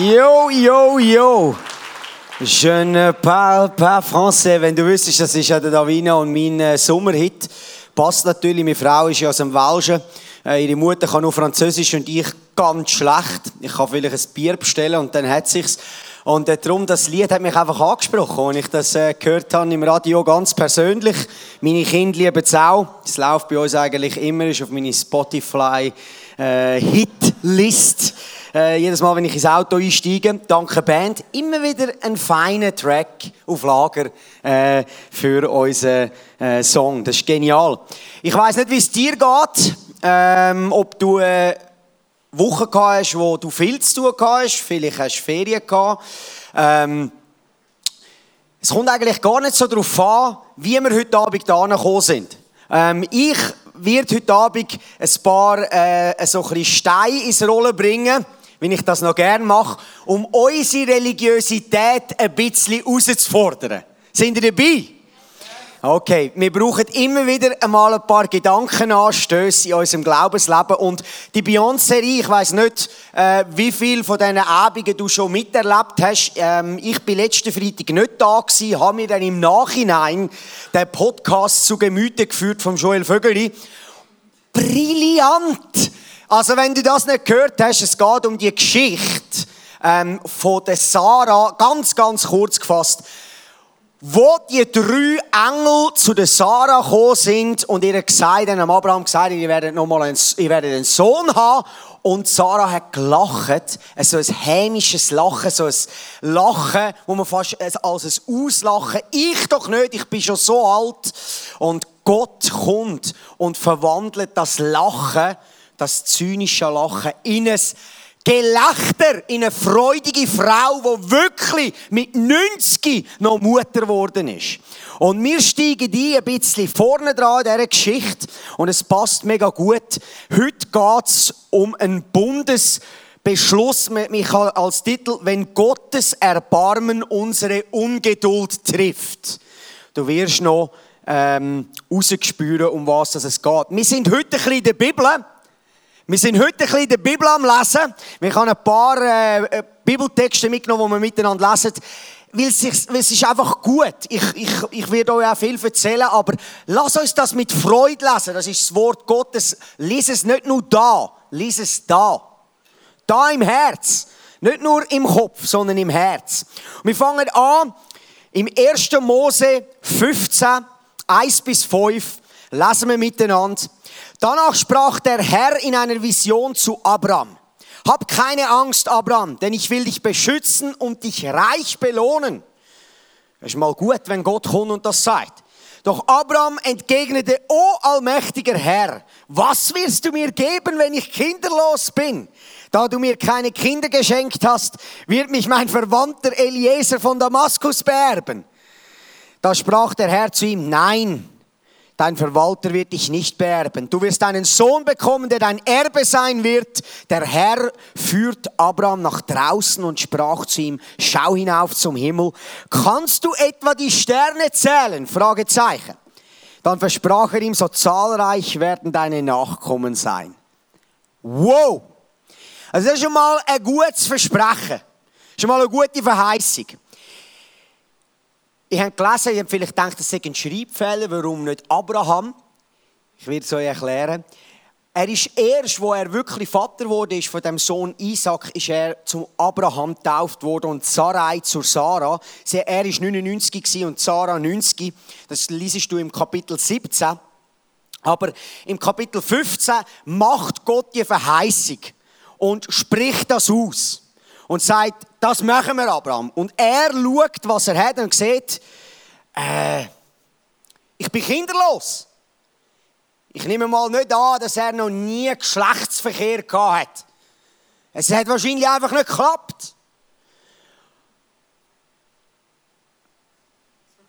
Yo! Yo, yo! Je ne parle pas français. Wenn du wüsstest, das ist ja der Davina und mein äh, Sommerhit. Passt natürlich, meine Frau ist ja aus dem Welschen. Äh, ihre Mutter kann nur Französisch und ich ganz schlecht. Ich kann vielleicht ein Bier bestellen und dann hat sich's. Und äh, darum, das Lied hat mich einfach angesprochen, als ich das äh, gehört habe im Radio ganz persönlich. Meine Kinder lieben es auch. Es läuft bei uns eigentlich immer, ist auf meine Spotify äh, Hitlist. Äh, jedes Mal, wenn ich ins Auto einsteige, dank der Band, immer wieder ein feiner Track auf Lager äh, für unseren äh, Song. Das ist genial. Ich weiß nicht, wie es dir geht, ähm, ob du Wochen gehabt hast, wo du viel zu tun hast, vielleicht hast du Ferien gehabt. Ähm, es kommt eigentlich gar nicht so darauf an, wie wir heute Abend da gekommen sind. Ähm, ich werde heute Abend ein paar äh, so ein Steine ins Rollen bringen, wenn ich das noch gerne mache, um unsere Religiosität ein bisschen herauszufordern. Sind ihr dabei? Okay, wir brauchen immer wieder einmal ein paar Gedankenanstöße in unserem Glaubensleben. Und die Beyond-Serie, ich weiß nicht, äh, wie viel von diesen Abenden du schon miterlebt hast. Ähm, ich bin letzten Freitag nicht da gewesen, habe mir dann im Nachhinein den Podcast zu Gemüte geführt vom Joel Vögeli. Brillant! Also wenn du das nicht gehört hast, es geht um die Geschichte ähm, von der Sarah, ganz, ganz kurz gefasst wo die drei Engel zu der Sarah gekommen sind und ihr gesagt haben, am Abraham gesagt, ihr werdet noch mal einen, ihr werdet einen Sohn haben. Und Sarah hat gelacht, so ein hämisches Lachen, so ein Lachen, wo man fast als ein Auslachen, ich doch nicht, ich bin schon so alt. Und Gott kommt und verwandelt das Lachen, das zynische Lachen, in ein Gelächter in eine freudige Frau, die wirklich mit 90 noch Mutter geworden ist. Und wir steigen die ein bisschen vorne dran in dieser Geschichte und es passt mega gut. Heute geht es um einen Bundesbeschluss. Ich habe als Titel, wenn Gottes Erbarmen unsere Ungeduld trifft. Du wirst noch ähm, rausgespüren, um was es geht. Wir sind heute ein bisschen in der Bibel. Wir sind heute ein bisschen in der Bibel am Lesen. Wir haben ein paar äh, Bibeltexte mitgenommen, die wir miteinander lesen. Weil es, ist einfach gut. Ich, ich, ich werde euch auch viel erzählen, aber lass uns das mit Freude lesen. Das ist das Wort Gottes. Lies es nicht nur da, lies es da. Da im Herz. Nicht nur im Kopf, sondern im Herz. Und wir fangen an im 1. Mose 15, 1 bis 5. Lesen wir miteinander. Danach sprach der Herr in einer Vision zu Abraham. Hab keine Angst, Abraham, denn ich will dich beschützen und dich reich belohnen. Das ist mal gut, wenn Gott kommt und das sagt. Doch Abraham entgegnete, O allmächtiger Herr, was wirst du mir geben, wenn ich kinderlos bin? Da du mir keine Kinder geschenkt hast, wird mich mein Verwandter Eliezer von Damaskus beerben. Da sprach der Herr zu ihm, nein, Dein Verwalter wird dich nicht beerben. Du wirst einen Sohn bekommen, der dein Erbe sein wird. Der Herr führt Abraham nach draußen und sprach zu ihm, schau hinauf zum Himmel. Kannst du etwa die Sterne zählen? Fragezeichen. Dann versprach er ihm, so zahlreich werden deine Nachkommen sein. Wow! Also das ist schon mal ein gutes Versprechen. Schon mal eine gute Verheißung. Ich habe gelesen, ich habe vielleicht gedacht, das sei ein Schreibfehler, warum nicht Abraham. Ich werde es euch erklären. Er ist erst, wo er wirklich Vater wurde, ist von dem Sohn Isaac, ist er zum Abraham getauft worden und Sarai zur Sarah. Er ist 99 und Sarah 90. Das liest du im Kapitel 17. Aber im Kapitel 15 macht Gott die Verheißung und spricht das aus und sagt, das machen wir, Abraham. Und er schaut, was er hat und sieht, äh, ich bin kinderlos. Ich nehme mal nicht an, dass er noch nie Geschlechtsverkehr gehabt hat. Es hat wahrscheinlich einfach nicht geklappt.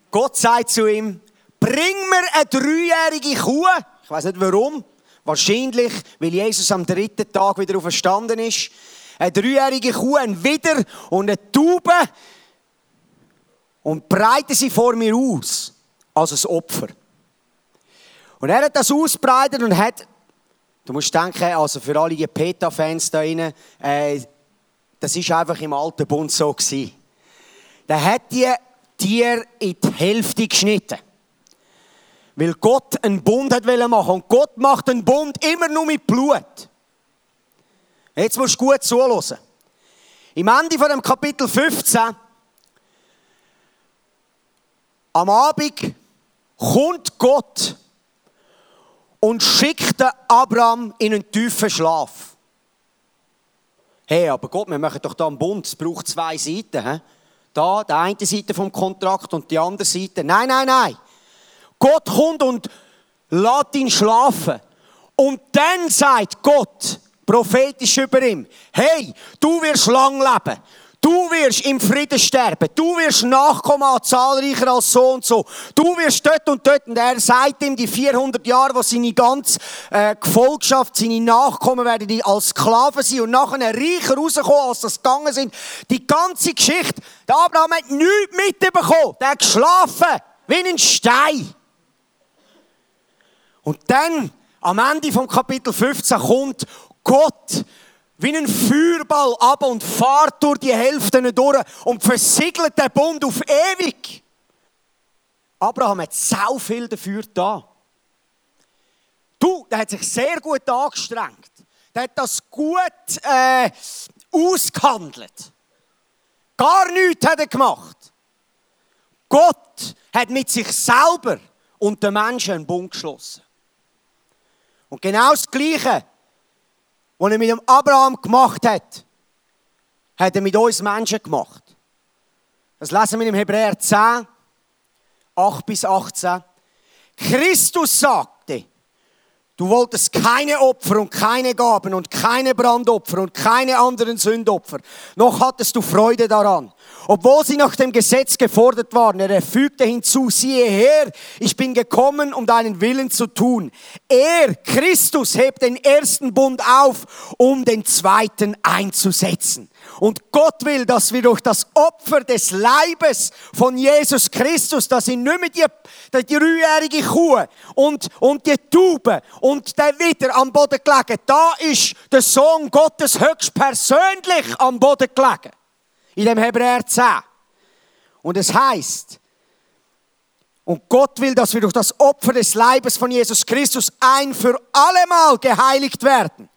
Gott sagt zu ihm, bring mir eine dreijährige Kuh. Ich weiß nicht warum. Wahrscheinlich, weil Jesus am dritten Tag wieder auferstanden ist eine dreijährige Kuh, ein Widder und eine Taube und breite sie vor mir aus als ein Opfer. Und er hat das ausbreitet und hat Du musst denken, also für alle die PETA-Fans da rein, äh, das ist einfach im alten Bund so gewesen. Der hat die Tiere in die Hälfte geschnitten. Weil Gott einen Bund hat machen Und Gott macht einen Bund immer nur mit Blut. Jetzt musst du gut zuhören. Im Ende von dem Kapitel 15, am Abend, kommt Gott und schickt Abraham in einen tiefen Schlaf. Hey, aber Gott, wir machen doch da einen Bund, es braucht zwei Seiten. He? Da, die eine Seite vom Kontrakt und die andere Seite. Nein, nein, nein. Gott kommt und lässt ihn schlafen. Und dann sagt Gott, prophetisch über ihm, hey, du wirst lang leben. Du wirst im Frieden sterben. Du wirst Nachkommen an zahlreicher als so und so. Du wirst dort und dort. Und er sagt ihm, die 400 Jahre, wo seine ganze äh, Gefolgschaft, seine Nachkommen werden die als Sklaven sein und nachher reicher rauskommen, als das gegangen sind. Die ganze Geschichte. Der Abraham hat nichts mitbekommen. Der hat geschlafen. Wie ein Stein. Und dann, am Ende vom Kapitel 15, kommt Gott wie ein Feuerball ab und fahrt durch die Hälfte durch und versiegelt den Bund auf ewig. Abraham hat so viel dafür da. Du, der hat sich sehr gut angestrengt. Der hat das gut äh, ausgehandelt. Gar nichts hat er gemacht. Gott hat mit sich selber und den Menschen einen Bund geschlossen. Und genau das Gleiche was er mit dem Abraham gemacht hat, hat er mit uns Menschen gemacht. Das lesen wir im Hebräer 10, 8 bis 18. Christus sagte, du wolltest keine Opfer und keine Gaben und keine Brandopfer und keine anderen Sündopfer, noch hattest du Freude daran. Obwohl sie nach dem Gesetz gefordert waren, er fügte hinzu, siehe her, ich bin gekommen, um deinen Willen zu tun. Er, Christus, hebt den ersten Bund auf, um den zweiten einzusetzen. Und Gott will, dass wir durch das Opfer des Leibes von Jesus Christus, dass ihn nicht mehr die, die dreijährige Kuh und, und die Taube und der wieder am Boden gelegen, da ist der Sohn Gottes höchstpersönlich am Boden gelegen in dem Hebräer 10. Und es heißt, und Gott will, dass wir durch das Opfer des Leibes von Jesus Christus ein für allemal geheiligt werden.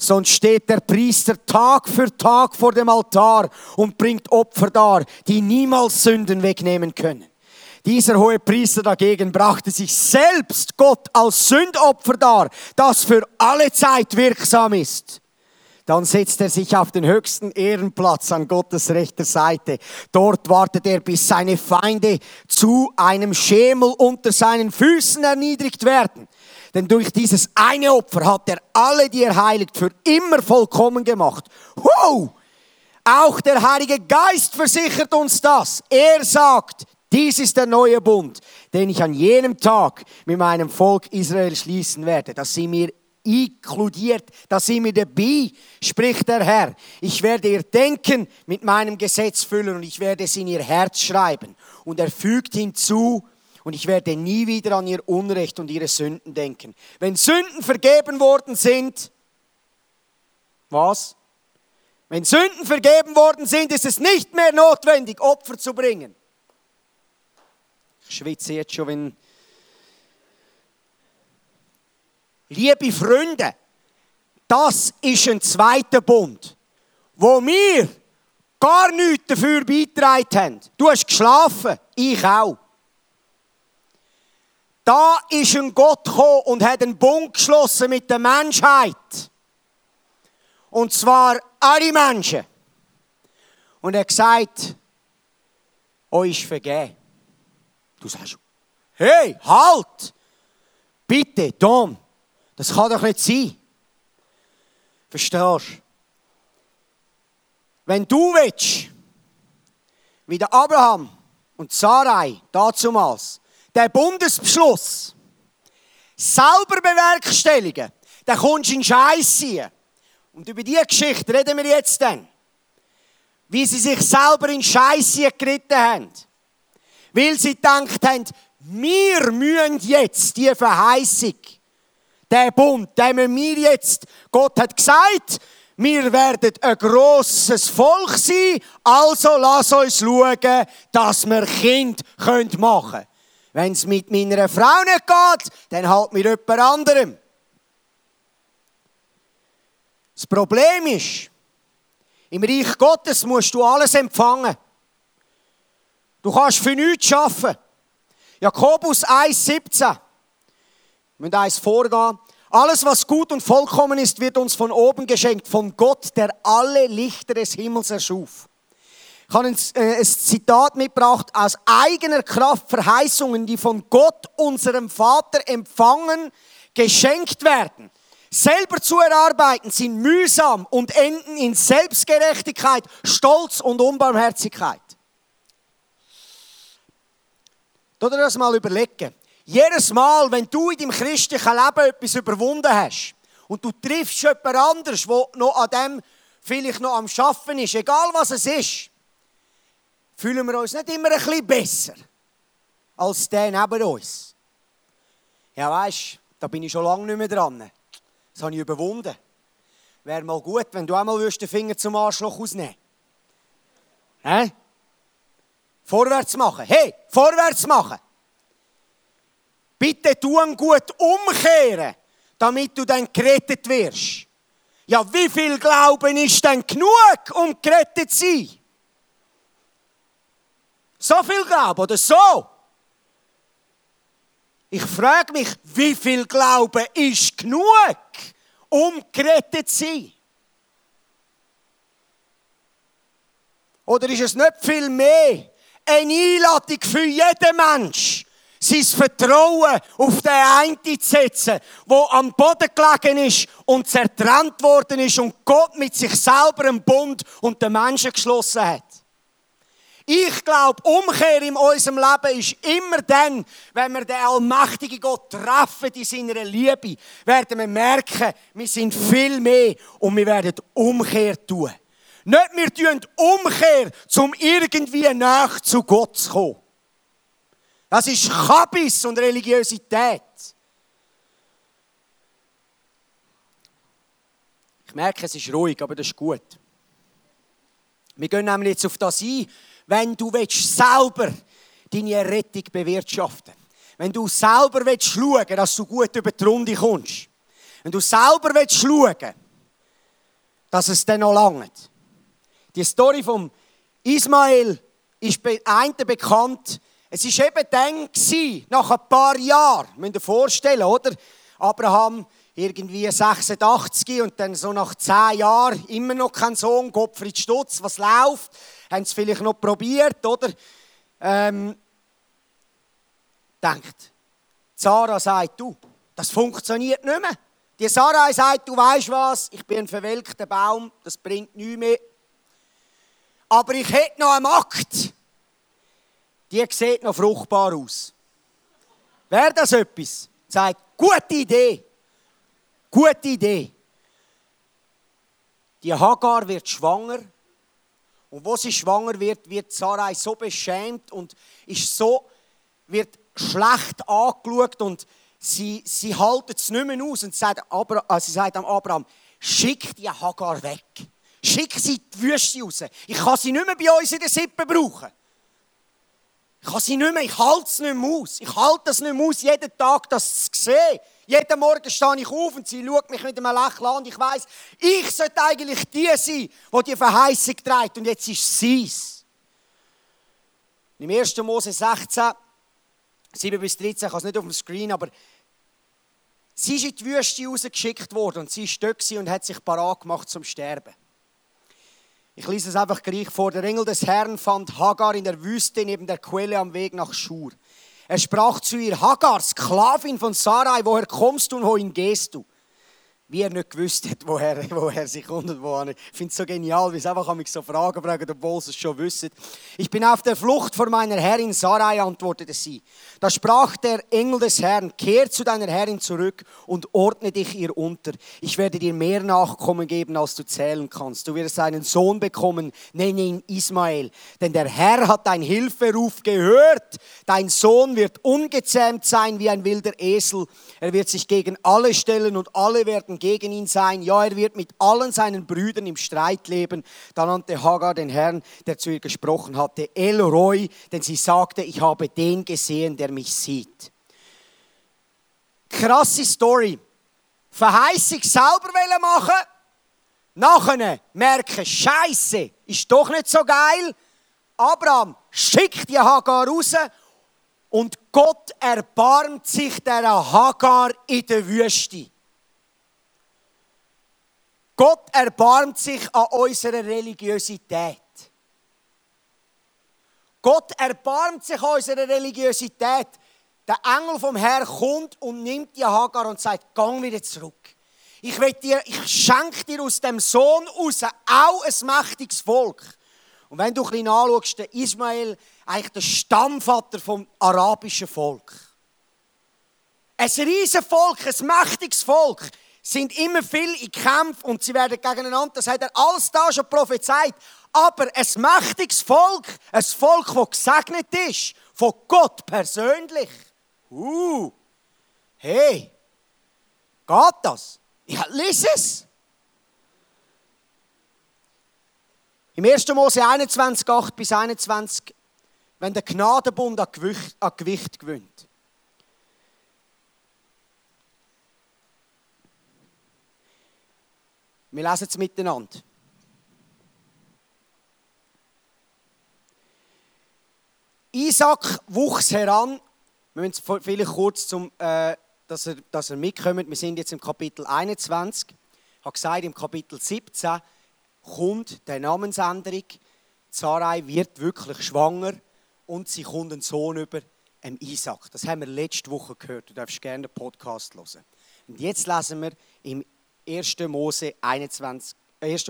Sonst steht der Priester Tag für Tag vor dem Altar und bringt Opfer dar, die niemals Sünden wegnehmen können. Dieser hohe Priester dagegen brachte sich selbst Gott als Sündopfer dar, das für alle Zeit wirksam ist. Dann setzt er sich auf den höchsten Ehrenplatz an Gottes rechter Seite. Dort wartet er, bis seine Feinde zu einem Schemel unter seinen Füßen erniedrigt werden. Denn durch dieses eine Opfer hat er alle, die er heiligt, für immer vollkommen gemacht. Wow! Auch der Heilige Geist versichert uns das. Er sagt, dies ist der neue Bund, den ich an jenem Tag mit meinem Volk Israel schließen werde, dass sie mir inkludiert. Da sind wir dabei, spricht der Herr. Ich werde ihr Denken mit meinem Gesetz füllen und ich werde es in ihr Herz schreiben. Und er fügt hinzu, und ich werde nie wieder an ihr Unrecht und ihre Sünden denken. Wenn Sünden vergeben worden sind, was? Wenn Sünden vergeben worden sind, ist es nicht mehr notwendig, Opfer zu bringen. Ich schwitze jetzt schon, wenn liebe Freunde, das ist ein zweiter Bund, wo wir gar nichts dafür beitragen haben. Du hast geschlafen, ich auch. Da ist ein Gott gekommen und hat einen Bund geschlossen mit der Menschheit. Und zwar alle Menschen. Und er hat gesagt, euch vergeben. Du sagst, hey, halt! Bitte, Tom, das kann doch nicht sein. Verstehst du? Wenn du willst, wie der Abraham und Sarai dazumals, der Bundesbeschluss selber bewerkstelligen, dann kommst du in Scheiß ziehen. Und über diese Geschichte reden wir jetzt dann. Wie sie sich selber in Scheiße geritten haben. Weil sie gedacht haben, wir müssen jetzt die Verheißung Der Bund, den wir mir jetzt, Gott hat gesagt, wir werden ein grosses Volk sein, also lass uns schauen, dass wir Kind machen können. Wenn es mit meiner Frau nicht geht, dann halt mit jemand anderem. Das Problem ist, im Reich Gottes musst du alles empfangen. Du kannst für nichts arbeiten. Jakobus 1,17. Wir müssen eins vorgehen. Alles, was gut und vollkommen ist, wird uns von oben geschenkt, von Gott, der alle Lichter des Himmels erschuf. Ich habe ein, äh, ein Zitat mitgebracht aus eigener Kraft Verheißungen, die von Gott, unserem Vater, empfangen, geschenkt werden. Selber zu erarbeiten sind mühsam und enden in Selbstgerechtigkeit, Stolz und Unbarmherzigkeit. Oder das mal überlegen. Jedes Mal, wenn du in deinem christlichen Leben etwas überwunden hast und du triffst jemand anderes, der noch an dem vielleicht noch am Schaffen ist, egal was es ist, fühlen wir uns nicht immer ein bisschen besser als der neben uns. Ja, weißt da bin ich schon lange nicht mehr dran. Das habe ich überwunden. Wäre mal gut, wenn du einmal den Finger zum Arschloch ausnehmen Hä? Vorwärts machen. Hey, vorwärts machen. Bitte tun gut umkehren, damit du dann gerettet wirst. Ja, wie viel Glauben ist denn genug, um gerettet zu sein? So viel Glauben oder so? Ich frage mich, wie viel Glauben ist genug, um gerettet zu sein? Oder ist es nicht viel mehr eine Einladung für jeden Mensch, sein Vertrauen auf den einen zu setzen, der am Boden gelegen ist und zertrennt worden ist und Gott mit sich selber einen Bund und den Menschen geschlossen hat. Ich glaube, Umkehr in unserem Leben ist immer dann, wenn wir den allmächtigen Gott treffen in seiner Liebe, werden wir merken, wir sind viel mehr und wir werden Umkehr tun. Nicht wir tun Umkehr, um irgendwie nach zu Gott zu kommen. Das ist Kabis und Religiosität. Ich merke, es ist ruhig, aber das ist gut. Wir gehen nämlich jetzt auf das ein, wenn du selber deine Errettung bewirtschaften Wenn du selber schauen willst, dass du gut über die Runde kommst. Wenn du selber schauen willst, dass es dann noch langt. Die Story von Ismael ist bei einem bekannt, es war eben dann, nach ein paar Jahren, müsst ihr vorstellen, oder? Abraham irgendwie 86 und dann so nach 10 Jahren immer noch kein Sohn, Gottfried Stutz, was läuft? Haben sie vielleicht noch probiert, oder? Ähm, denkt, Sarah sagt, du, das funktioniert nicht mehr. Die Sarah sagt, du weißt was, ich bin ein verwelkter Baum, das bringt nichts mehr. Aber ich hätte noch einen Akt die sieht noch fruchtbar aus. Wäre das etwas? Sagt, gute Idee. Gute Idee. Die Hagar wird schwanger. Und wo sie schwanger wird, wird Sarai so beschämt und ist so, wird schlecht angeschaut und sie, sie haltet es nicht mehr aus und sagt, Abra, äh, sie sagt am Abraham, schick die Hagar weg. Schick sie in die Wüste raus. Ich kann sie nicht mehr bei uns in der Sippe brauchen. Ich kann sie nicht mehr, ich halte es nicht mehr aus. Ich halte es nicht mehr aus, jeden Tag das zu sehen. Jeden Morgen stehe ich auf und sie schaut mich mit einem Lächeln an und ich weiss, ich sollte eigentlich die sein, die die Verheißung trägt und jetzt ist sie es. Im 1. Mose 16, 7 bis 13, ich habe es nicht auf dem Screen, aber sie ist in die Wüste rausgeschickt worden und sie war dort und hat sich parat gemacht zum Sterben. Ich lese es einfach gleich vor. Der Engel des Herrn fand Hagar in der Wüste neben der Quelle am Weg nach Schur. Er sprach zu ihr, Hagar, Sklavin von Sarai, woher kommst du und wohin gehst du? Wie er nicht gewusst hat, woher, woher sie kommt und woher. Ich finde es so genial, wie sie einfach mich so Fragen fragen, obwohl sie es schon wissen. Ich bin auf der Flucht vor meiner Herrin Sarai, antwortete sie. Da sprach der Engel des Herrn, kehr zu deiner Herrin zurück und ordne dich ihr unter. Ich werde dir mehr Nachkommen geben, als du zählen kannst. Du wirst einen Sohn bekommen, nenne ihn Ismael. Denn der Herr hat dein Hilferuf gehört. Dein Sohn wird ungezähmt sein wie ein wilder Esel. Er wird sich gegen alle stellen und alle werden gegen ihn sein. Ja, er wird mit allen seinen Brüdern im Streit leben. Da nannte Hagar den Herrn, der zu ihr gesprochen hatte, Elroy, denn sie sagte, ich habe den gesehen, der mich sieht. Krasse Story. Verheißung selber machen, nachher merken, Scheiße, ist doch nicht so geil. Abraham schickt die Hagar raus und Gott erbarmt sich der Hagar in der Wüste. Gott erbarmt sich an unserer Religiosität. Gott erbarmt sich an unserer Religiosität. Der Engel vom Herrn kommt und nimmt die Hagar und sagt, gang wieder zurück. Ich, dir, ich schenke dir aus dem Sohn raus auch ein mächtiges Volk. Und wenn du ein bisschen anschaust, der Ismael, eigentlich der Stammvater vom arabischen Volk. Ein riesiges Volk, ein mächtiges Volk sind immer viel in Kämpfen und sie werden gegeneinander, das hat er alles da schon prophezeit. Aber ein mächtiges Volk, ein Volk, das gesegnet ist, von Gott persönlich. Uh, hey, geht das? Ja, lies es. Im 1. Mose 21, 8 bis 21, wenn der Gnadenbund an Gewicht, an Gewicht gewinnt. Wir lesen es miteinander. Isaac wuchs heran. Wir müssen vielleicht kurz, zum, äh, dass, er, dass er mitkommt. Wir sind jetzt im Kapitel 21. Ich habe gesagt, im Kapitel 17 kommt die Namensänderung. Sarai wird wirklich schwanger und sie kommt einen Sohn über, dem Isaac. Das haben wir letzte Woche gehört. Du darfst gerne den Podcast hören. Und jetzt lesen wir im 1. Mose 21. 1.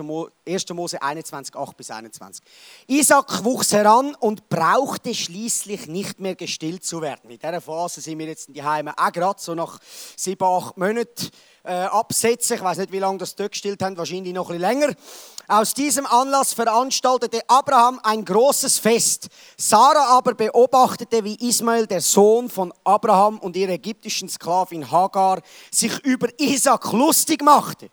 Mose 21, 8 bis 21. Isaac wuchs heran und brauchte schließlich nicht mehr gestillt zu werden. In dieser Phase sind wir jetzt in die Heime auch gerade so nach sieben, acht Monaten äh, absetzen. Ich weiß nicht, wie lange das dort gestillt haben, wahrscheinlich noch ein länger. Aus diesem Anlass veranstaltete Abraham ein großes Fest. Sarah aber beobachtete, wie Ismael, der Sohn von Abraham und ihrer ägyptischen Sklavin Hagar, sich über Isaac lustig machte.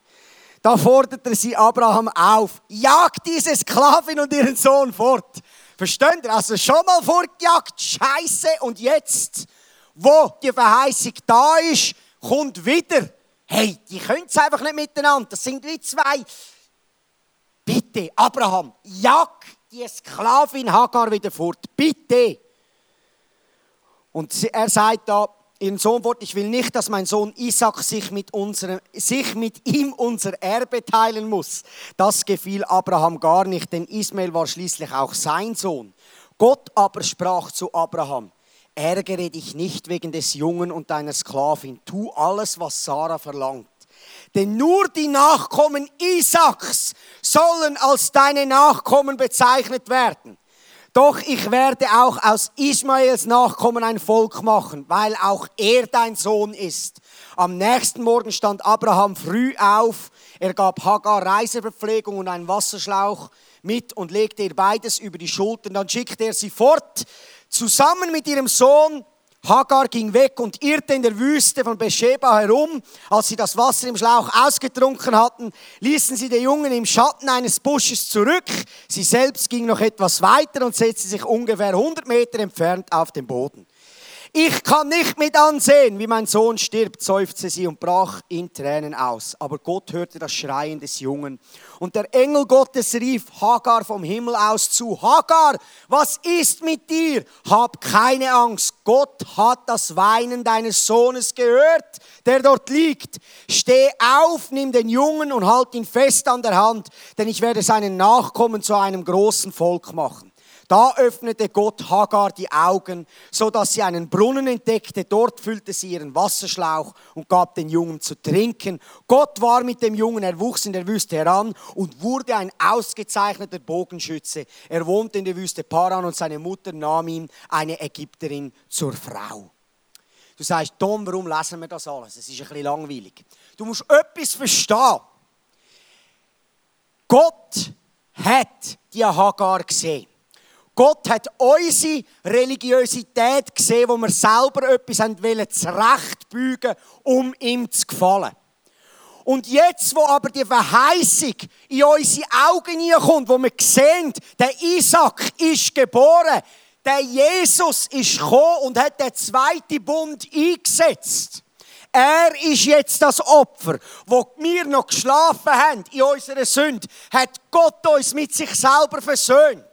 Da forderte sie Abraham auf, jagt diese Sklavin und ihren Sohn fort. Versteht ihr? Also schon mal fortgejagt, Scheiße. Und jetzt, wo die Verheißung da ist, kommt wieder. Hey, die können es einfach nicht miteinander. Das sind wie zwei. Bitte, Abraham, jag die Sklavin Hagar wieder fort. Bitte. Und er sagt da, ihren Sohn Wort, ich will nicht, dass mein Sohn Isaac sich mit, unserem, sich mit ihm unser Erbe teilen muss. Das gefiel Abraham gar nicht, denn Ismael war schließlich auch sein Sohn. Gott aber sprach zu Abraham, ärgere dich nicht wegen des Jungen und deiner Sklavin, tu alles, was Sarah verlangt. Denn nur die Nachkommen Isaaks sollen als deine Nachkommen bezeichnet werden. Doch ich werde auch aus Ismaels Nachkommen ein Volk machen, weil auch er dein Sohn ist. Am nächsten Morgen stand Abraham früh auf. Er gab Hagar Reiseverpflegung und einen Wasserschlauch mit und legte ihr beides über die Schultern. Dann schickte er sie fort, zusammen mit ihrem Sohn Hagar ging weg und irrte in der Wüste von Beersheba herum. Als sie das Wasser im Schlauch ausgetrunken hatten, ließen sie den Jungen im Schatten eines Busches zurück. Sie selbst ging noch etwas weiter und setzte sich ungefähr 100 Meter entfernt auf den Boden. Ich kann nicht mit ansehen, wie mein Sohn stirbt, seufzte sie und brach in Tränen aus. Aber Gott hörte das Schreien des Jungen. Und der Engel Gottes rief Hagar vom Himmel aus zu, Hagar, was ist mit dir? Hab keine Angst, Gott hat das Weinen deines Sohnes gehört, der dort liegt. Steh auf, nimm den Jungen und halt ihn fest an der Hand, denn ich werde seinen Nachkommen zu einem großen Volk machen. Da öffnete Gott Hagar die Augen, so dass sie einen Brunnen entdeckte. Dort füllte sie ihren Wasserschlauch und gab den Jungen zu trinken. Gott war mit dem Jungen, er wuchs in der Wüste heran und wurde ein ausgezeichneter Bogenschütze. Er wohnte in der Wüste Paran und seine Mutter nahm ihm eine Ägypterin zur Frau. Du sagst, Tom, warum lesen wir das alles? Es ist ein bisschen langweilig. Du musst etwas verstehen. Gott hat die Hagar gesehen. Gott hat unsere Religiosität gesehen, wo wir selber etwas wollen, zurechtbügen, um ihm zu gefallen. Und jetzt, wo aber die Verheißung in unsere Augen hineinkommt, wo wir sehen, der Isaac ist geboren, der Jesus ist gekommen und hat den zweiten Bund eingesetzt. Er ist jetzt das Opfer, wo wir noch geschlafen haben in unserer Sünde, hat Gott uns mit sich selber versöhnt.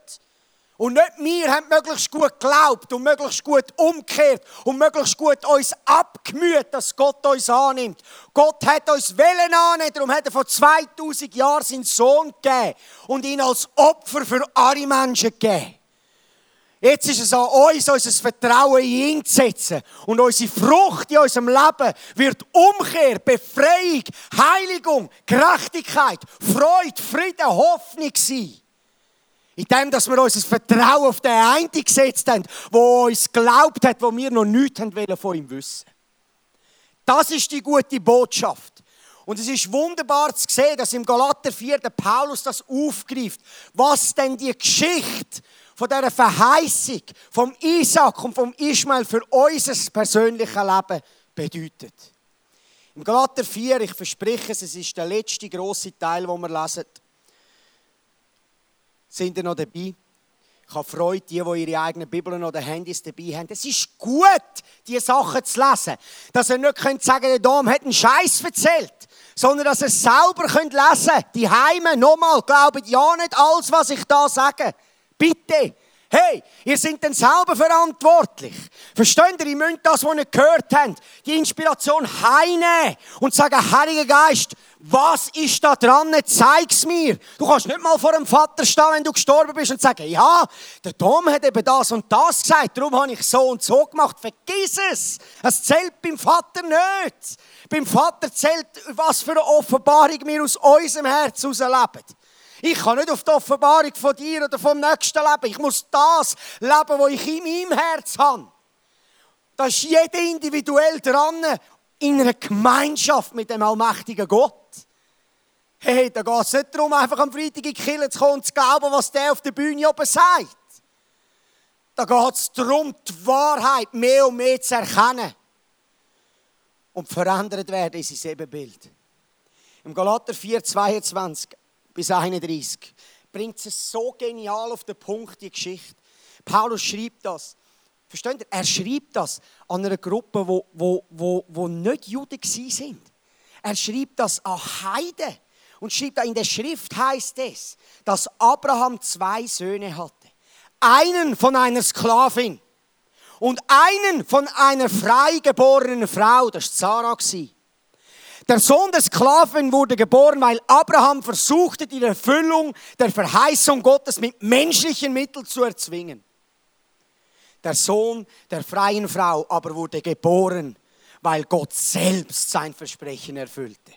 Und nicht wir haben möglichst gut geglaubt und möglichst gut umgekehrt und möglichst gut uns abgemüht, dass Gott uns annimmt. Gott hat uns Wellen annehmen, darum hat er vor 2000 Jahren seinen Sohn gegeben und ihn als Opfer für alle Menschen gegeben. Jetzt ist es an uns, unser Vertrauen in ihn zu setzen. Und unsere Frucht in unserem Leben wird Umkehr, Befreiung, Heiligung, Gerechtigkeit, Freude, Frieden, Hoffnung sein. In dem, dass wir unser Vertrauen auf den einen gesetzt haben, der uns glaubt hat, wo wir noch nichts haben von ihm wissen. Das ist die gute Botschaft. Und es ist wunderbar zu sehen, dass im Galater 4 der Paulus das aufgreift, was denn die Geschichte von dieser Verheißung vom Isaac und vom Ismael für unser persönliches Leben bedeutet. Im Galater 4, ich verspreche es, es ist der letzte große Teil, wo wir lesen. Sind ihr noch dabei? Ich habe Freude, die, die ihre eigenen Bibeln oder Handys dabei haben. Es ist gut, diese Sachen zu lesen. Dass ihr nicht könnt sagen, der Dom hat einen Scheiß erzählt. Sondern dass ihr es selber könnt lesen könnt. Die Heime, nochmal, glaubt ja nicht alles, was ich da sage. Bitte. Hey, ihr seid dann selber verantwortlich. Versteht ihr? Ihr müsst das, was ihr gehört habt, die Inspiration heimnehmen und sagen, Heiliger Geist, was ist da dran? Zeig's mir. Du kannst nicht mal vor dem Vater stehen, wenn du gestorben bist und sagen, ja, der Tom hat eben das und das gesagt, darum habe ich so und so gemacht. Vergiss es. Es zählt beim Vater nicht. Beim Vater zählt, was für eine Offenbarung wir aus unserem Herz heraus leben. Ich kann nicht auf die Offenbarung von dir oder vom Nächsten leben. Ich muss das leben, was ich in meinem Herz habe. Da ist jeder individuell dran in einer Gemeinschaft mit dem allmächtigen Gott. Hey, da geht es nicht darum, einfach am Freitag in die Kirche zu kommen und zu glauben, was der auf der Bühne oben sagt. Da geht es darum, die Wahrheit mehr und mehr zu erkennen und verändert werden in sein Ebenbild. Im Galater 4, 22 bis 31 bringt es so genial auf den Punkt, die Geschichte. Paulus schreibt das. Versteht ihr? Er schreibt das an einer Gruppe, wo, wo, wo, wo nicht Juden sind. Er schreibt das an Heiden. Und schreibt in der Schrift heißt es, dass Abraham zwei Söhne hatte. Einen von einer Sklavin und einen von einer freigeborenen Frau, das war Sarah. Der Sohn des Sklaven wurde geboren, weil Abraham versuchte, die Erfüllung der Verheißung Gottes mit menschlichen Mitteln zu erzwingen. Der Sohn der freien Frau aber wurde geboren, weil Gott selbst sein Versprechen erfüllte.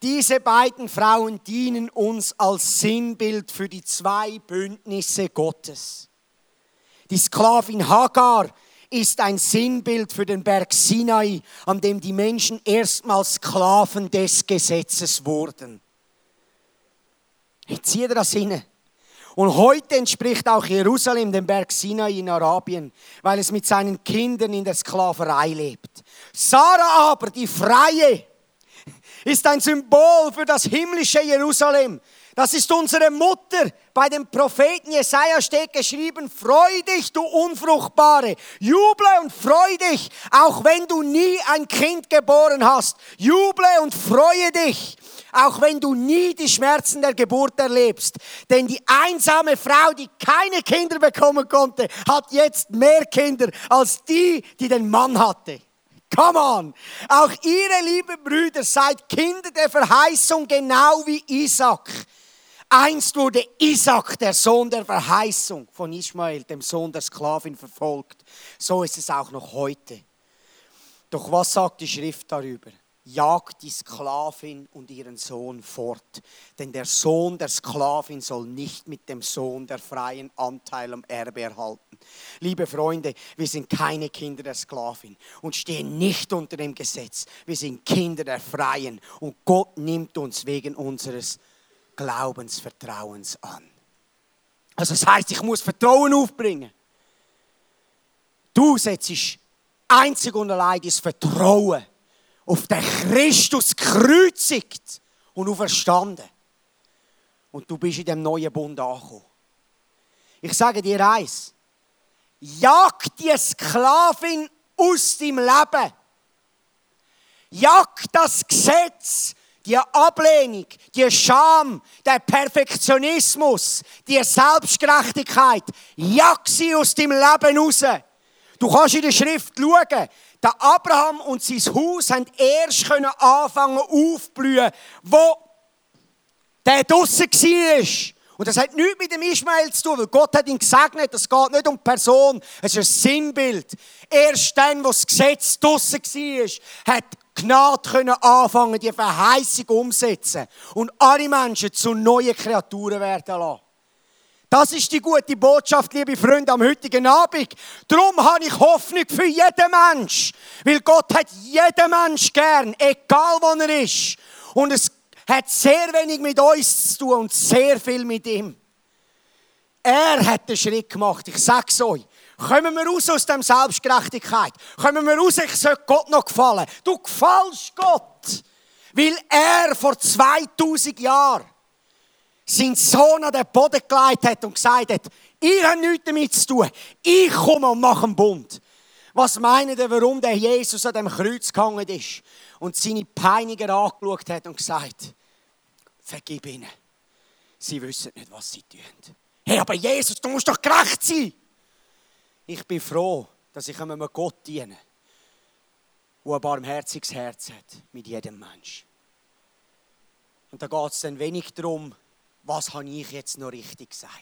Diese beiden Frauen dienen uns als Sinnbild für die zwei Bündnisse Gottes. Die Sklavin Hagar ist ein Sinnbild für den Berg Sinai, an dem die Menschen erstmals Sklaven des Gesetzes wurden. Ich ziehe das hin. Und heute entspricht auch Jerusalem dem Berg Sinai in Arabien, weil es mit seinen Kindern in der Sklaverei lebt. Sarah aber, die Freie, ist ein Symbol für das himmlische Jerusalem, das ist unsere Mutter. Bei dem Propheten Jesaja steht geschrieben, freu dich, du Unfruchtbare. Juble und freu dich, auch wenn du nie ein Kind geboren hast. Juble und freue dich, auch wenn du nie die Schmerzen der Geburt erlebst. Denn die einsame Frau, die keine Kinder bekommen konnte, hat jetzt mehr Kinder als die, die den Mann hatte. Come on! Auch ihre lieben Brüder seid Kinder der Verheißung, genau wie Isaac. Einst wurde Isaac, der Sohn der Verheißung von Ismael, dem Sohn der Sklavin, verfolgt. So ist es auch noch heute. Doch was sagt die Schrift darüber? Jagt die Sklavin und ihren Sohn fort. Denn der Sohn der Sklavin soll nicht mit dem Sohn der freien Anteil am Erbe erhalten. Liebe Freunde, wir sind keine Kinder der Sklavin und stehen nicht unter dem Gesetz. Wir sind Kinder der Freien und Gott nimmt uns wegen unseres Glaubensvertrauens an. Also das heißt, ich muss Vertrauen aufbringen. Du setzt einzig und allein das Vertrauen auf den Christus gekreuzigt und auferstanden. Und du bist in dem neuen Bund angekommen. Ich sage dir eins. Jag die Sklavin aus deinem Leben. Jag das Gesetz die Ablehnung, die Scham, der Perfektionismus, die Selbstgerechtigkeit, jag sie aus deinem Leben raus. Du kannst in der Schrift schauen, der Abraham und sein Haus haben erst anfangen aufblühen, wo der draussen war. Und das hat nichts mit dem Ismael zu tun, weil Gott hat ihn gesegnet. Es geht nicht um Person, es ist ein Sinnbild. Erst dann, wo das Gesetz draussen war, hat Gnade können anfangen, die Verheißung umsetzen und alle Menschen zu neuen Kreaturen werden lassen. Das ist die gute Botschaft, liebe Freunde, am heutigen Abend. Darum habe ich Hoffnung für jeden Mensch. Weil Gott hat jeden Mensch gern, egal wo er ist. Und es hat sehr wenig mit uns zu tun und sehr viel mit ihm. Er hat den Schritt gemacht. Ich sage es euch. Kommen wir raus aus dem Selbstgerechtigkeit. Kommen wir raus, ich soll Gott noch gefallen. Du gefällst Gott. Weil er vor 2000 Jahren seinen Sohn an den Boden gelegt hat und gesagt hat, ihr habt nichts damit zu tun. Ich komme und mache einen Bund. Was meinen ihr, warum der Jesus an dem Kreuz gehangen ist und seine Peiniger angeschaut hat und gesagt, vergib ihnen. Sie wissen nicht, was sie tun. Hey, aber Jesus, du musst doch gerecht sein. Ich bin froh, dass ich einem Gott diene, der ein barmherziges Herz hat mit jedem Mensch. Und da geht es dann wenig darum, was habe ich jetzt noch richtig gesagt.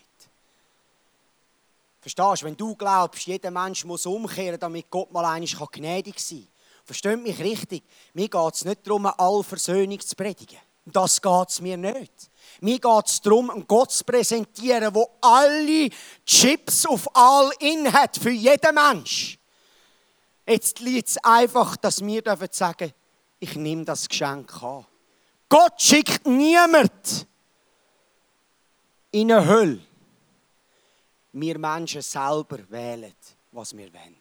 Verstehst du, wenn du glaubst, jeder Mensch muss umkehren, damit Gott mal einig gnädig sein kann. Versteht mich richtig, mir geht es nicht darum, alle Versöhnung zu predigen. Das geht es mir nicht. Mir geht es darum, einen Gott zu präsentieren, wo alle Chips auf all in hat, für jeden Mensch. Jetzt liegt es einfach, dass wir sagen dürfen ich nehme das Geschenk an. Gott schickt niemand in eine Hölle. Wir Menschen selber wählen, was wir wollen.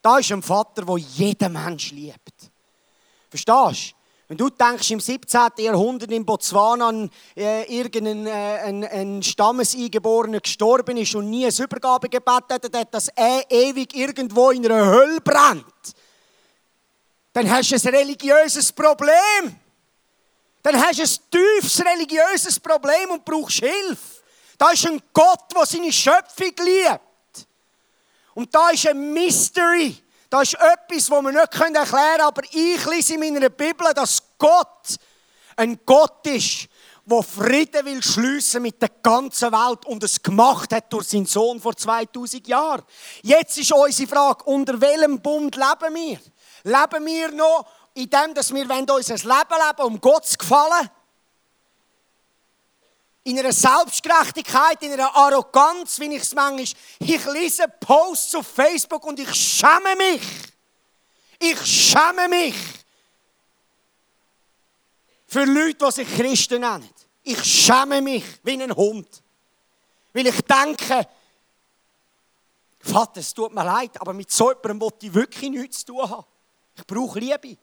Da ist ein Vater, der jeden Mensch liebt. Verstehst du? Wenn du denkst, im 17. Jahrhundert in Botswana ein, äh, irgendein äh, ein, ein Stammeseingeborene gestorben ist und nie ein Übergabegebet hat, dass er ewig irgendwo in einer Hölle brennt, dann hast du ein religiöses Problem. Dann hast du ein tiefes religiöses Problem und brauchst Hilfe. Da ist ein Gott, der seine Schöpfung liebt. Und da ist ein Mystery. Das ist etwas, das wir nicht erklären können, aber ich lese in meiner Bibel, dass Gott ein Gott ist, der Frieden will schliessen mit der ganzen Welt und es gemacht hat durch seinen Sohn vor 2000 Jahren. Jetzt ist unsere Frage, unter welchem Bund leben wir? Leben wir noch in dem, dass wir unser Leben leben, um Gott zu gefallen? In einer Selbstgerechtigkeit, in einer Arroganz, wie ich es manchmal. Ich lese Posts auf Facebook und ich schäme mich. Ich schäme mich für Leute, die sich Christen nennen. Ich schäme mich wie ein Hund. Weil ich denke, Vater, es tut mir leid, aber mit so jemandem wollte ich wirklich nichts zu tun haben. Ich brauche Liebe.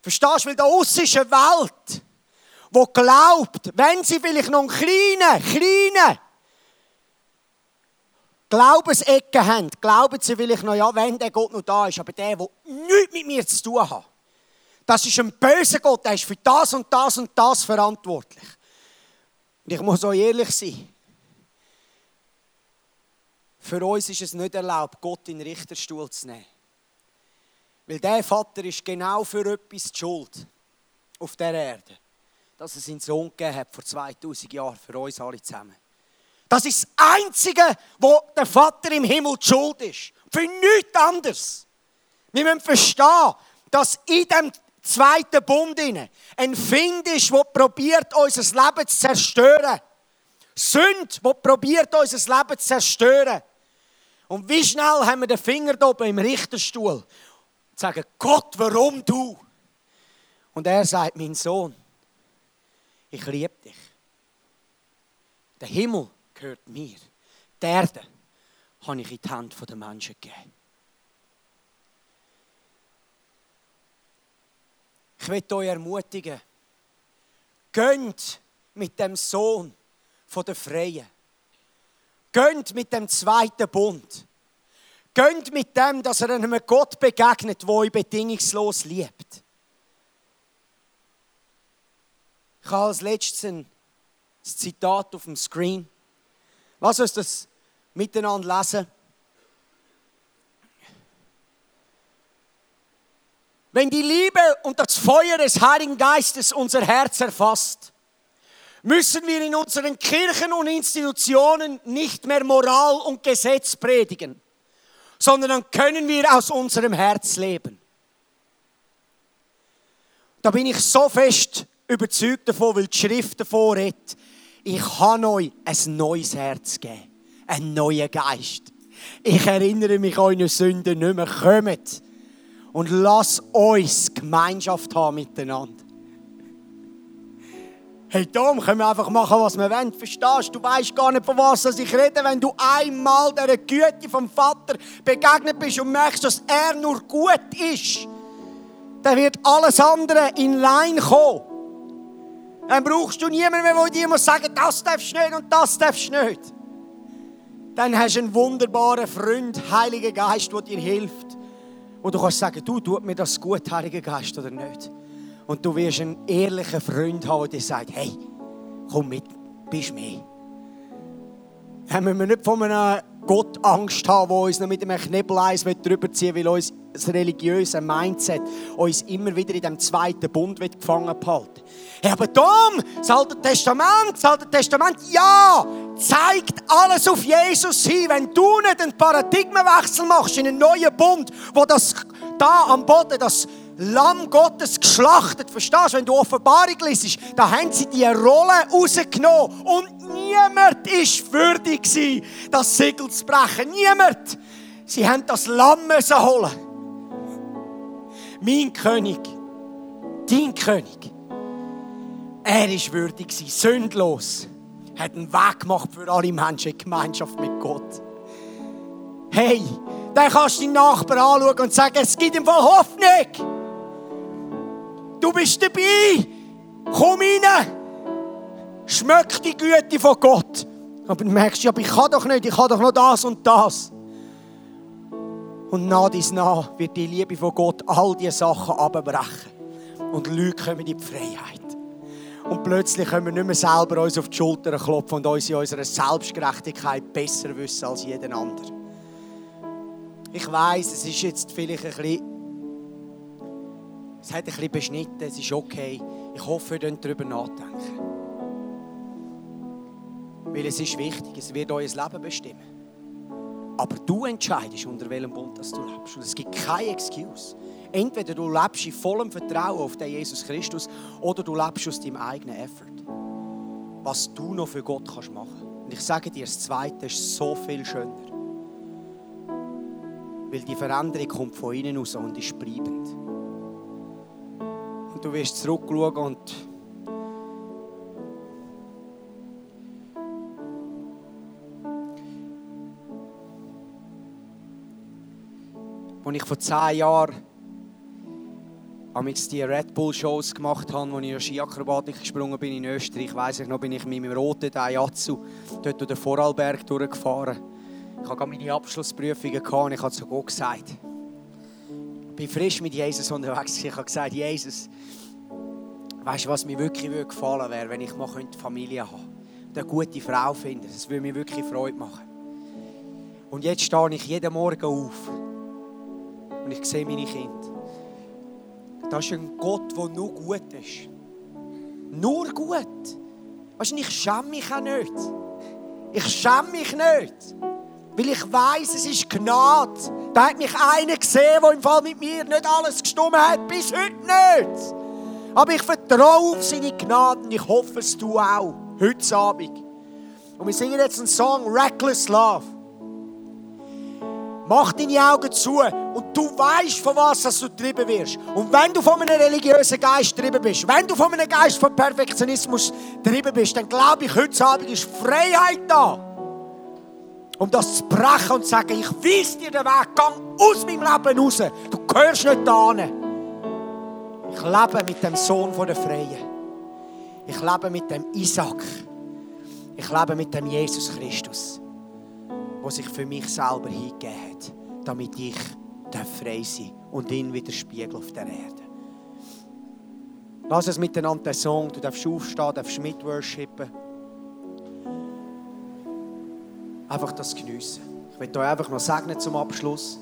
Verstehst du? Weil da außen ist eine Welt wo glaubt, wenn sie vielleicht noch einen kleinen, kleinen Glaubensecken haben, glauben sie vielleicht noch, ja, wenn der Gott noch da ist, aber der, der nichts mit mir zu tun hat, das ist ein böser Gott, der ist für das und das und das verantwortlich. Und ich muss so ehrlich sein. Für uns ist es nicht erlaubt, Gott in den Richterstuhl zu nehmen. Weil der Vater ist genau für etwas die Schuld auf der Erde dass er seinen Sohn gegeben hat vor 2000 Jahren für uns alle zusammen. Das ist das Einzige, wo der Vater im Himmel Schuld ist. Für nichts anderes. Wir müssen verstehen, dass in dem zweiten Bund ein Find ist, der probiert, unser Leben zu zerstören. Sünd, die probiert, unser Leben zu zerstören. Und wie schnell haben wir den Finger da oben im Richterstuhl und sagen, Gott, warum du? Und er sagt, mein Sohn, ich liebe dich. Der Himmel gehört mir. Die Erde habe ich in die Hand der Menschen gegeben. Ich möchte euch ermutigen, gönnt mit dem Sohn von der Freien. Gönnt mit dem zweiten Bund. Gönnt mit dem, dass er einem Gott begegnet, der euch bedingungslos liebt. Ich habe als letztes ein Zitat auf dem Screen. Lass uns das miteinander lesen. Wenn die Liebe und das Feuer des Heiligen Geistes unser Herz erfasst, müssen wir in unseren Kirchen und Institutionen nicht mehr Moral und Gesetz predigen, sondern dann können wir aus unserem Herz leben. Da bin ich so fest überzeugt davon, weil die Schrift davor redet, ich kann euch ein neues Herz geben, einen neuen Geist. Ich erinnere mich an eure Sünden nicht mehr. Kommt und lass uns Gemeinschaft haben miteinander. Hey Tom, können wir einfach machen, was wir wollen. Verstehst du? Du weißt gar nicht, von was ich rede. Wenn du einmal der Güte vom Vater begegnet bist und merkst, dass er nur gut ist, dann wird alles andere in Line kommen. Dann brauchst du niemanden mehr, der dir muss sagen, das darfst du nicht und das darfst du nicht. Dann hast du einen wunderbaren Freund, Heiliger Geist, der dir hilft. Und du kannst sagen, du, tut mir das gut, Heiliger Geist, oder nicht? Und du wirst einen ehrlichen Freund haben, der sagt, hey, komm mit, bist mehr. Dann müssen wir nicht von einem Gott Angst haben, der uns noch mit einem Knebeleis drüber ziehen will, weil uns das religiöse Mindset uns immer wieder in dem zweiten Bund gefangen behalten Hey, aber Tom, das Alte Testament, das Alte Testament, ja, zeigt alles auf Jesus hin. Wenn du nicht einen Paradigmenwechsel machst in einen neuen Bund, wo das da am Boden, das Lamm Gottes geschlachtet. Verstehst du? Wenn du Offenbarung liest, da haben sie die Rolle rausgenommen und niemand ist würdig gewesen, das Segel zu brechen. Niemand. Sie haben das Lamm holen. Mein König, dein König, er ist würdig gewesen, sündlos, hat einen Weg gemacht für alle Menschen in Gemeinschaft mit Gott. Hey, dann kannst du deinen Nachbarn anschauen und sagen, es gibt im Fall Hoffnung. Du bist dabei. Komm rein. Schmeck die Güte von Gott. Aber du merkst, ja, ich kann doch nicht, ich kann doch noch das und das. Und nach dies nach wird die Liebe von Gott all diese Sachen abbrechen. Und Leute kommen in die Freiheit. Und plötzlich können wir nicht mehr selber uns auf die Schulter klopfen und uns in unserer Selbstgerechtigkeit besser wissen als jeden anderen. Ich weiß, es ist jetzt vielleicht ein bisschen es hat ein bisschen beschnitten, es ist okay. Ich hoffe, ihr könnt darüber nachdenken. Weil es ist wichtig, es wird euer Leben bestimmen. Aber du entscheidest, unter welchem Bund du lebst. Und es gibt keine Excuse. Entweder du lebst in vollem Vertrauen auf den Jesus Christus oder du lebst aus deinem eigenen Effort. Was du noch für Gott kannst machen. Und ich sage dir, das Zweite ist so viel schöner. Weil die Veränderung kommt von innen aus und ist bleibend du wirst zurückschauen und als ich vor zehn Jahren die Red Bull Shows gemacht habe, als ich in Skiakrobatik gesprungen bin in Österreich, weiss ich noch, bin ich mit meinem roten Daihatsu dort durch den Vorarlberg durchgefahren. Ich hatte meine Abschlussprüfungen und ich habe zu Gott gesagt, bin frisch mit Jesus unterwegs. Ich habe gesagt, Jesus, weißt du, was mir wirklich gefallen wäre, wenn ich mal Familie haben könnte. Eine gute Frau finden. Das würde mir wirklich Freude machen. Und jetzt stehe ich jeden Morgen auf und ich sehe meine Kinder. Das ist ein Gott, der nur gut ist. Nur gut. Weißt du, ich schäme mich auch nicht. Ich schäme mich nicht. Weil ich weiß, es ist Gnade. Da hat mich einer gesehen, der im Fall mit mir nicht alles gestummen hat. Bis heute nicht. Aber ich vertraue auf seine Gnade und ich hoffe es du auch. Heute Abend. Und wir singen jetzt einen Song, Reckless Love. Mach deine Augen zu du weißt, von was du getrieben wirst. Und wenn du von einem religiösen Geist getrieben bist, wenn du von einem Geist von Perfektionismus getrieben bist, dann glaube ich, heute Abend ist Freiheit da. Um das zu brechen und zu sagen, ich weiß dir den Weg, geh aus meinem Leben raus. Du gehörst nicht da Ich lebe mit dem Sohn der Freien. Ich lebe mit dem Isaac. Ich lebe mit dem Jesus Christus der sich für mich selber hingegeben hat, damit ich frei sein darf und ihn wieder spiegeln auf der Erde. Lass es miteinander den Song, du darfst aufstehen, darfst mitworshipen. Einfach das geniessen. Ich will dir einfach noch segnen zum Abschluss.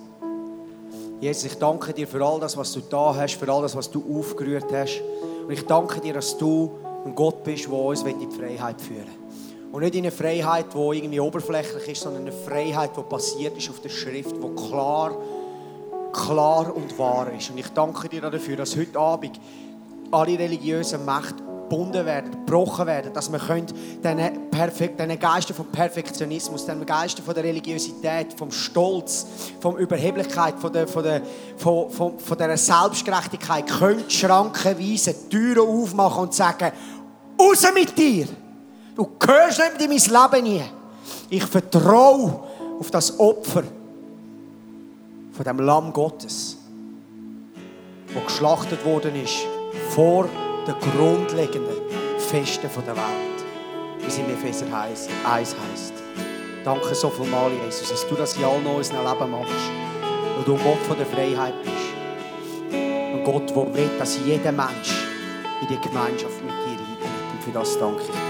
Jesus, ich danke dir für all das, was du da hast, für all das, was du aufgerührt hast. Und ich danke dir, dass du ein Gott bist, der uns in die Freiheit führen will. Und nicht in eine Freiheit, die irgendwie oberflächlich ist, sondern eine Freiheit, die basiert ist auf der Schrift, die klar, klar und wahr ist. Und ich danke dir dafür, dass heute Abend alle religiösen Mächte gebunden werden, gebrochen werden, dass wir diesen, Perfekt, Geistern vom Perfektionismus, diesen Geistern von der Religiosität, vom Stolz, von Überheblichkeit, von der, von der, von, von, von der Selbstgerechtigkeit, können Schranken weisen, Türen aufmachen und sagen, raus mit dir! Du gehörst nicht in mein Leben nie. Ich vertraue auf das Opfer von dem Lamm Gottes, das geschlachtet worden ist vor den grundlegenden Festen der Welt, wie es in Epheser 1 heisst. Danke so viel mal, Jesus, dass du das in all unserem Leben machst. Und du Gott von der Freiheit bist. Und Gott, der will, dass jeder Mensch in die Gemeinschaft mit dir eintritt. Und für das danke ich dir.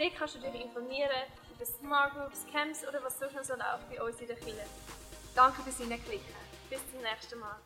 Dort kannst du dich informieren über Smart Groups, Camps oder was sonst noch so bei uns in der Kirche. Danke fürs Hineinklicken. Bis zum nächsten Mal.